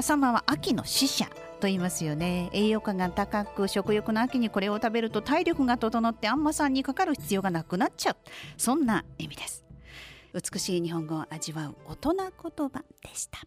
あ、サンマは秋の使者と言いますよね。栄養価が高く食欲の秋にこれを食べると体力が整ってあんまさんにかかる必要がなくなっちゃう。そんな意味です。美しい日本語を味わう大人言葉でした。